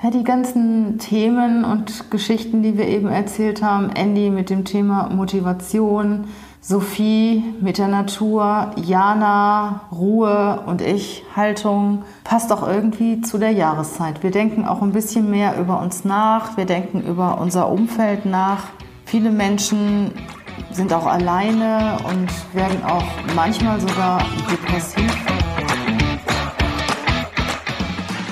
Ja, die ganzen Themen und Geschichten, die wir eben erzählt haben, Andy mit dem Thema Motivation, Sophie mit der Natur, Jana, Ruhe und ich, Haltung, passt auch irgendwie zu der Jahreszeit. Wir denken auch ein bisschen mehr über uns nach, wir denken über unser Umfeld nach. Viele Menschen sind auch alleine und werden auch manchmal sogar depressiv.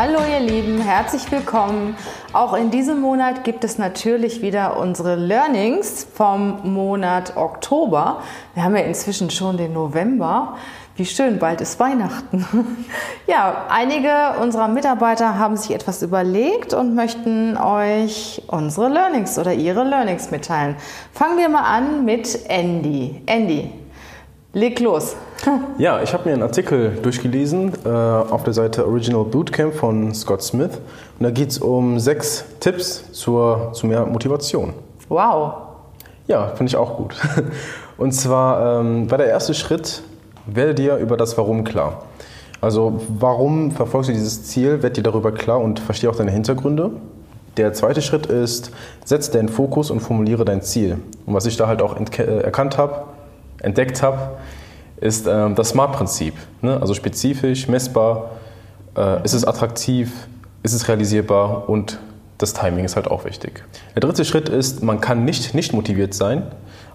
Hallo ihr Lieben, herzlich willkommen. Auch in diesem Monat gibt es natürlich wieder unsere Learnings vom Monat Oktober. Wir haben ja inzwischen schon den November. Wie schön, bald ist Weihnachten. Ja, einige unserer Mitarbeiter haben sich etwas überlegt und möchten euch unsere Learnings oder ihre Learnings mitteilen. Fangen wir mal an mit Andy. Andy, leg los. Ja, ich habe mir einen Artikel durchgelesen äh, auf der Seite Original Bootcamp von Scott Smith. Und da geht es um sechs Tipps zur, zu mehr Motivation. Wow. Ja, finde ich auch gut. Und zwar ähm, war der erste Schritt, werde dir über das Warum klar. Also warum verfolgst du dieses Ziel, werd dir darüber klar und verstehe auch deine Hintergründe. Der zweite Schritt ist, setz deinen Fokus und formuliere dein Ziel. Und was ich da halt auch äh, erkannt habe, entdeckt habe, ist ähm, das SMART-Prinzip. Ne? Also spezifisch, messbar, äh, ist es attraktiv, ist es realisierbar und das Timing ist halt auch wichtig. Der dritte Schritt ist, man kann nicht nicht motiviert sein.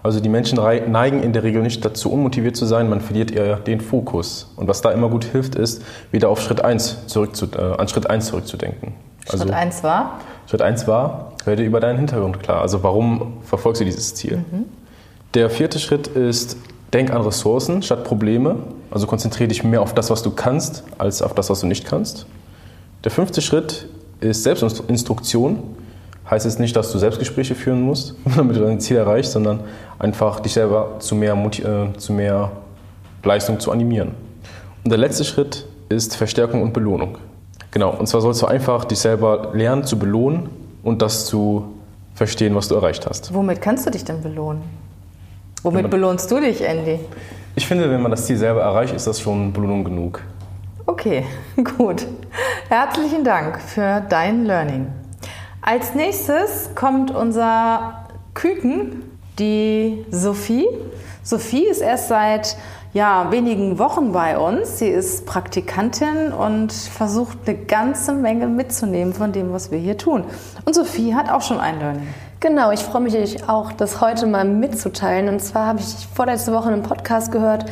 Also die Menschen neigen in der Regel nicht dazu, unmotiviert zu sein, man verliert eher den Fokus. Und was da immer gut hilft, ist, wieder auf Schritt 1 zurückzu, äh, an Schritt 1 zurückzudenken. Schritt also, 1 war? Schritt 1 war, werde über deinen Hintergrund klar. Also warum verfolgst du dieses Ziel? Mhm. Der vierte Schritt ist, Denk an Ressourcen statt Probleme. Also konzentriere dich mehr auf das, was du kannst, als auf das, was du nicht kannst. Der fünfte Schritt ist Selbstinstruktion. Heißt jetzt nicht, dass du Selbstgespräche führen musst, damit du dein Ziel erreichst, sondern einfach dich selber zu mehr, äh, zu mehr Leistung zu animieren. Und der letzte Schritt ist Verstärkung und Belohnung. Genau, und zwar sollst du einfach dich selber lernen zu belohnen und das zu verstehen, was du erreicht hast. Womit kannst du dich denn belohnen? Womit belohnst du dich, Andy? Ich finde, wenn man das Ziel selber erreicht, ist das schon Belohnung genug. Okay, gut. Herzlichen Dank für dein Learning. Als nächstes kommt unser Küken, die Sophie. Sophie ist erst seit ja, wenigen Wochen bei uns. Sie ist Praktikantin und versucht eine ganze Menge mitzunehmen von dem, was wir hier tun. Und Sophie hat auch schon ein Learning. Genau, ich freue mich auch, das heute mal mitzuteilen. Und zwar habe ich vorletzte Woche einen Podcast gehört,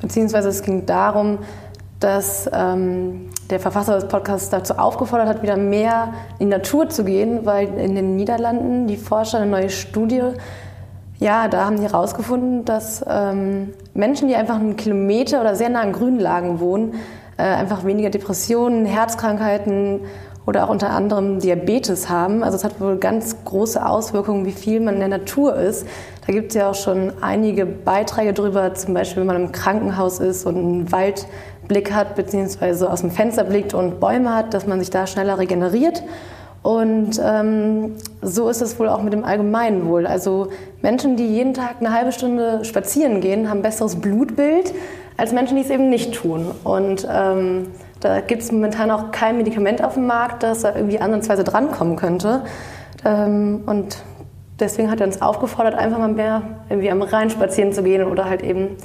beziehungsweise es ging darum, dass ähm, der Verfasser des Podcasts dazu aufgefordert hat, wieder mehr in die Natur zu gehen, weil in den Niederlanden die Forscher eine neue Studie, ja, da haben die herausgefunden, dass ähm, Menschen, die einfach einen Kilometer oder sehr nah an Grünlagen wohnen, äh, einfach weniger Depressionen, Herzkrankheiten oder auch unter anderem Diabetes haben. Also es hat wohl ganz große Auswirkungen, wie viel man in der Natur ist. Da gibt es ja auch schon einige Beiträge darüber, zum Beispiel wenn man im Krankenhaus ist und einen Waldblick hat, beziehungsweise aus dem Fenster blickt und Bäume hat, dass man sich da schneller regeneriert. Und ähm, so ist es wohl auch mit dem Allgemeinwohl. Also Menschen, die jeden Tag eine halbe Stunde spazieren gehen, haben besseres Blutbild als Menschen, die es eben nicht tun. Und ähm, da gibt es momentan auch kein Medikament auf dem Markt, das da irgendwie ansatzweise drankommen könnte. Ähm, und deswegen hat er uns aufgefordert, einfach mal mehr irgendwie am Rhein spazieren zu gehen oder halt eben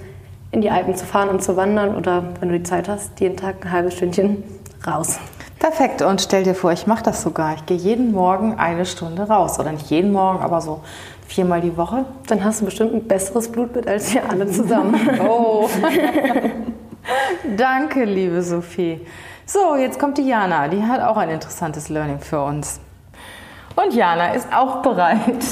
in die Alpen zu fahren und zu wandern oder, wenn du die Zeit hast, jeden Tag ein halbes Stündchen raus. Perfekt. Und stell dir vor, ich mache das sogar. Ich gehe jeden Morgen eine Stunde raus. Oder nicht jeden Morgen, aber so viermal die Woche. Dann hast du bestimmt ein besseres Blutbild als wir alle zusammen. oh. Danke, liebe Sophie. So, jetzt kommt die Jana. Die hat auch ein interessantes Learning für uns. Und Jana ist auch bereit.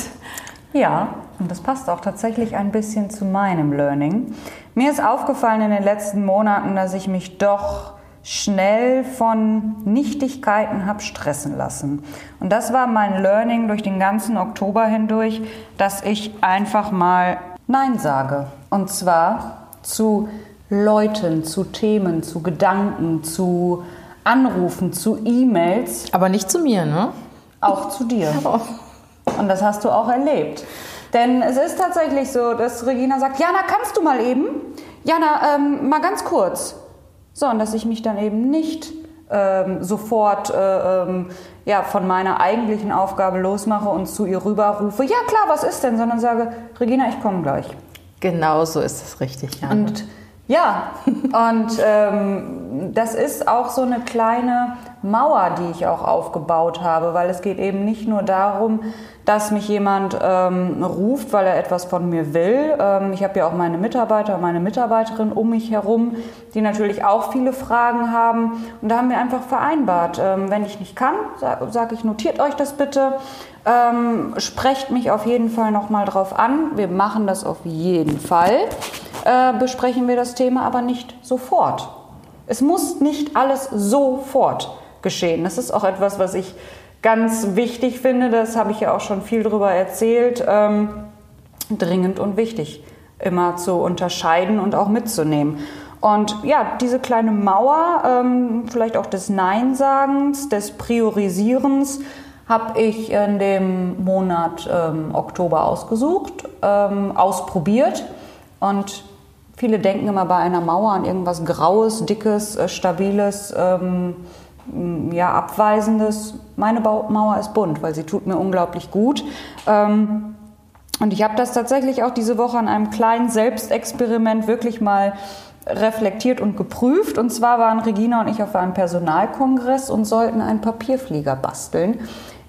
Ja, und das passt auch tatsächlich ein bisschen zu meinem Learning. Mir ist aufgefallen in den letzten Monaten, dass ich mich doch schnell von Nichtigkeiten habe stressen lassen. Und das war mein Learning durch den ganzen Oktober hindurch, dass ich einfach mal Nein sage. Und zwar zu Leuten, zu Themen, zu Gedanken, zu Anrufen, zu E-Mails. Aber nicht zu mir, ne? Auch zu dir. Und das hast du auch erlebt. Denn es ist tatsächlich so, dass Regina sagt, Jana, kannst du mal eben? Jana, ähm, mal ganz kurz. So, und dass ich mich dann eben nicht ähm, sofort äh, ähm, ja, von meiner eigentlichen Aufgabe losmache und zu ihr rüberrufe, ja klar, was ist denn? Sondern sage, Regina, ich komme gleich. Genau so ist es richtig, ja. Und ja, und ähm, das ist auch so eine kleine Mauer, die ich auch aufgebaut habe, weil es geht eben nicht nur darum, dass mich jemand ähm, ruft, weil er etwas von mir will. Ähm, ich habe ja auch meine Mitarbeiter und meine Mitarbeiterin um mich herum, die natürlich auch viele Fragen haben. Und da haben wir einfach vereinbart, ähm, wenn ich nicht kann, sage sag ich, notiert euch das bitte. Ähm, sprecht mich auf jeden Fall nochmal drauf an. Wir machen das auf jeden Fall. Äh, besprechen wir das Thema aber nicht sofort. Es muss nicht alles sofort geschehen. Das ist auch etwas, was ich ganz wichtig finde. Das habe ich ja auch schon viel darüber erzählt. Ähm, dringend und wichtig, immer zu unterscheiden und auch mitzunehmen. Und ja, diese kleine Mauer, ähm, vielleicht auch des Nein-Sagens, des Priorisierens, habe ich in dem Monat ähm, Oktober ausgesucht, ähm, ausprobiert. Und viele denken immer bei einer Mauer an irgendwas Graues, Dickes, äh, Stabiles, ähm, ja, Abweisendes. Meine Mauer ist bunt, weil sie tut mir unglaublich gut. Ähm, und ich habe das tatsächlich auch diese Woche an einem kleinen Selbstexperiment wirklich mal reflektiert und geprüft. Und zwar waren Regina und ich auf einem Personalkongress und sollten einen Papierflieger basteln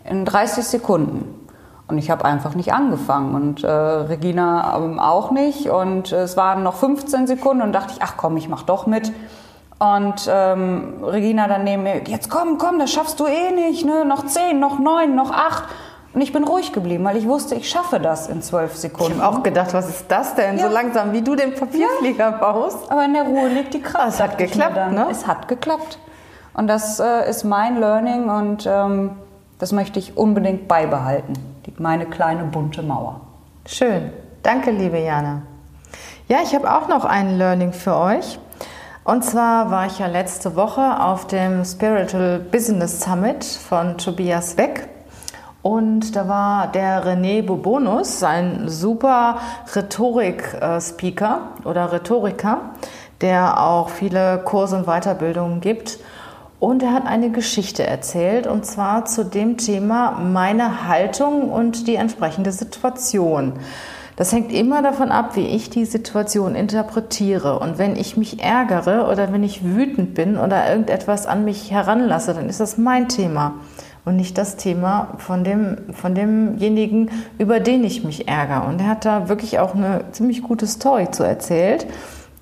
in 30 Sekunden. Und ich habe einfach nicht angefangen und äh, Regina ähm, auch nicht. Und äh, es waren noch 15 Sekunden und dachte ich, ach komm, ich mach doch mit. Und ähm, Regina dann neben mir, jetzt komm, komm, das schaffst du eh nicht, ne? Noch 10, noch 9, noch 8. Und ich bin ruhig geblieben, weil ich wusste, ich schaffe das in zwölf Sekunden. Ich habe auch gedacht, was ist das denn? Ja. So langsam, wie du den Papierflieger ja. baust. Aber in der Ruhe liegt die Kraft. Es hat geklappt, ne? Es hat geklappt. Und das äh, ist mein Learning und ähm, das möchte ich unbedingt beibehalten. Die, meine kleine bunte Mauer. Schön. Danke, liebe Jana. Ja, ich habe auch noch ein Learning für euch. Und zwar war ich ja letzte Woche auf dem Spiritual Business Summit von Tobias Weck. Und da war der René Bobonus, ein super Rhetorik-Speaker oder Rhetoriker, der auch viele Kurse und Weiterbildungen gibt. Und er hat eine Geschichte erzählt, und zwar zu dem Thema meine Haltung und die entsprechende Situation. Das hängt immer davon ab, wie ich die Situation interpretiere. Und wenn ich mich ärgere oder wenn ich wütend bin oder irgendetwas an mich heranlasse, dann ist das mein Thema und nicht das Thema von, dem, von demjenigen, über den ich mich ärgere. Und er hat da wirklich auch eine ziemlich gute Story zu erzählt.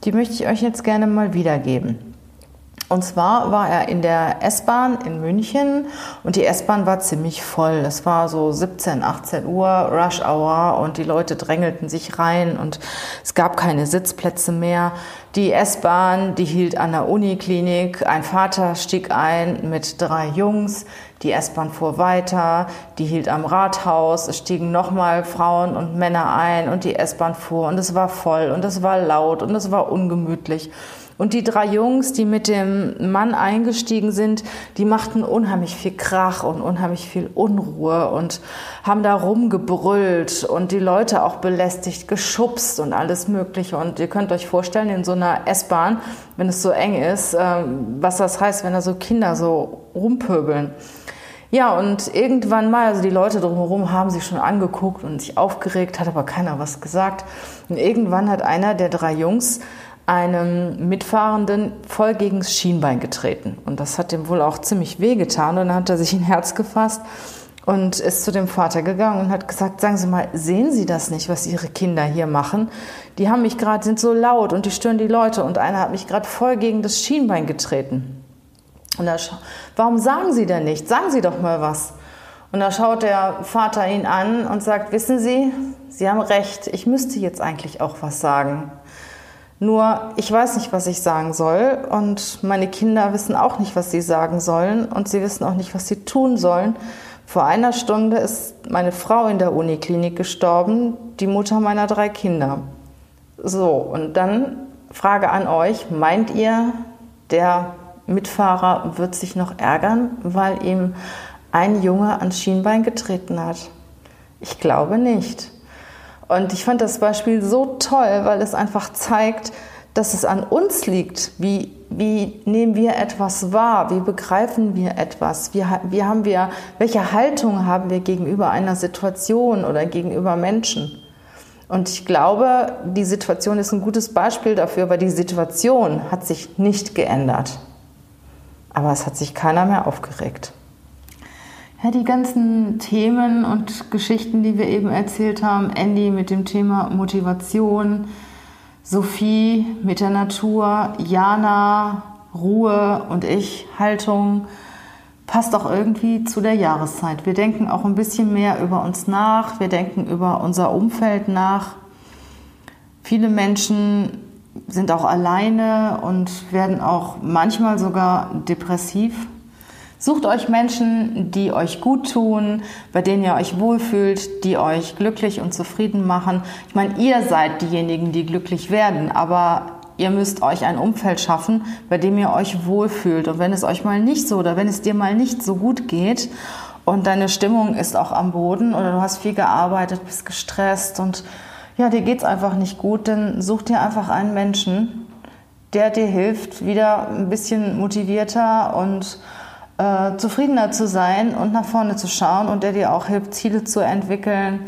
Die möchte ich euch jetzt gerne mal wiedergeben. Und zwar war er in der S-Bahn in München und die S-Bahn war ziemlich voll. Es war so 17, 18 Uhr, Rush Hour und die Leute drängelten sich rein und es gab keine Sitzplätze mehr. Die S-Bahn, die hielt an der Uniklinik. Ein Vater stieg ein mit drei Jungs. Die S-Bahn fuhr weiter, die hielt am Rathaus, es stiegen nochmal Frauen und Männer ein und die S-Bahn fuhr und es war voll und es war laut und es war ungemütlich. Und die drei Jungs, die mit dem Mann eingestiegen sind, die machten unheimlich viel Krach und unheimlich viel Unruhe und haben da rumgebrüllt und die Leute auch belästigt, geschubst und alles Mögliche. Und ihr könnt euch vorstellen, in so einer S-Bahn, wenn es so eng ist, ähm, was das heißt, wenn da so Kinder so rumpöbeln. Ja, und irgendwann mal, also die Leute drumherum haben sich schon angeguckt und sich aufgeregt, hat aber keiner was gesagt. Und irgendwann hat einer der drei Jungs einem Mitfahrenden voll gegen das Schienbein getreten. Und das hat ihm wohl auch ziemlich wehgetan. Und dann hat er sich ein Herz gefasst und ist zu dem Vater gegangen und hat gesagt, sagen Sie mal, sehen Sie das nicht, was Ihre Kinder hier machen? Die haben mich gerade, sind so laut und die stören die Leute und einer hat mich gerade voll gegen das Schienbein getreten. Und da, warum sagen Sie denn nicht? Sagen Sie doch mal was. Und da schaut der Vater ihn an und sagt, wissen Sie, Sie haben recht, ich müsste jetzt eigentlich auch was sagen. Nur ich weiß nicht, was ich sagen soll und meine Kinder wissen auch nicht, was sie sagen sollen und sie wissen auch nicht, was sie tun sollen. Vor einer Stunde ist meine Frau in der Uniklinik gestorben, die Mutter meiner drei Kinder. So, und dann Frage an euch, meint ihr, der Mitfahrer wird sich noch ärgern, weil ihm ein Junge ans Schienbein getreten hat? Ich glaube nicht. Und ich fand das Beispiel so toll, weil es einfach zeigt, dass es an uns liegt. Wie, wie nehmen wir etwas wahr? Wie begreifen wir etwas? Wie, wie haben wir, welche Haltung haben wir gegenüber einer Situation oder gegenüber Menschen? Und ich glaube, die Situation ist ein gutes Beispiel dafür, weil die Situation hat sich nicht geändert. Aber es hat sich keiner mehr aufgeregt. Ja, die ganzen Themen und Geschichten, die wir eben erzählt haben, Andy mit dem Thema Motivation, Sophie mit der Natur, Jana, Ruhe und ich, Haltung, passt auch irgendwie zu der Jahreszeit. Wir denken auch ein bisschen mehr über uns nach, wir denken über unser Umfeld nach. Viele Menschen sind auch alleine und werden auch manchmal sogar depressiv. Sucht euch Menschen, die euch gut tun, bei denen ihr euch wohlfühlt, die euch glücklich und zufrieden machen. Ich meine, ihr seid diejenigen, die glücklich werden, aber ihr müsst euch ein Umfeld schaffen, bei dem ihr euch wohlfühlt. Und wenn es euch mal nicht so oder wenn es dir mal nicht so gut geht und deine Stimmung ist auch am Boden oder du hast viel gearbeitet, bist gestresst und ja, dir es einfach nicht gut, dann such dir einfach einen Menschen, der dir hilft, wieder ein bisschen motivierter und äh, zufriedener zu sein und nach vorne zu schauen und der dir auch hilft, Ziele zu entwickeln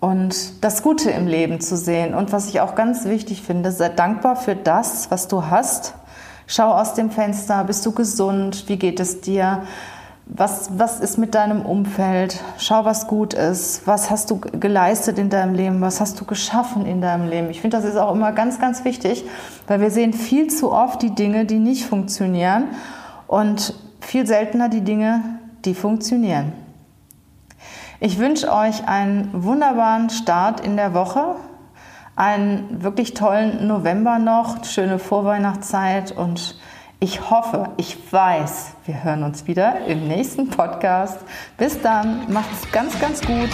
und das Gute im Leben zu sehen. Und was ich auch ganz wichtig finde, sei dankbar für das, was du hast. Schau aus dem Fenster, bist du gesund, wie geht es dir? Was, was ist mit deinem Umfeld? Schau, was gut ist. Was hast du geleistet in deinem Leben? Was hast du geschaffen in deinem Leben? Ich finde, das ist auch immer ganz, ganz wichtig, weil wir sehen viel zu oft die Dinge, die nicht funktionieren und viel seltener die Dinge, die funktionieren. Ich wünsche euch einen wunderbaren Start in der Woche, einen wirklich tollen November noch, schöne Vorweihnachtszeit und ich hoffe, ich weiß, wir hören uns wieder im nächsten Podcast. Bis dann, macht es ganz, ganz gut.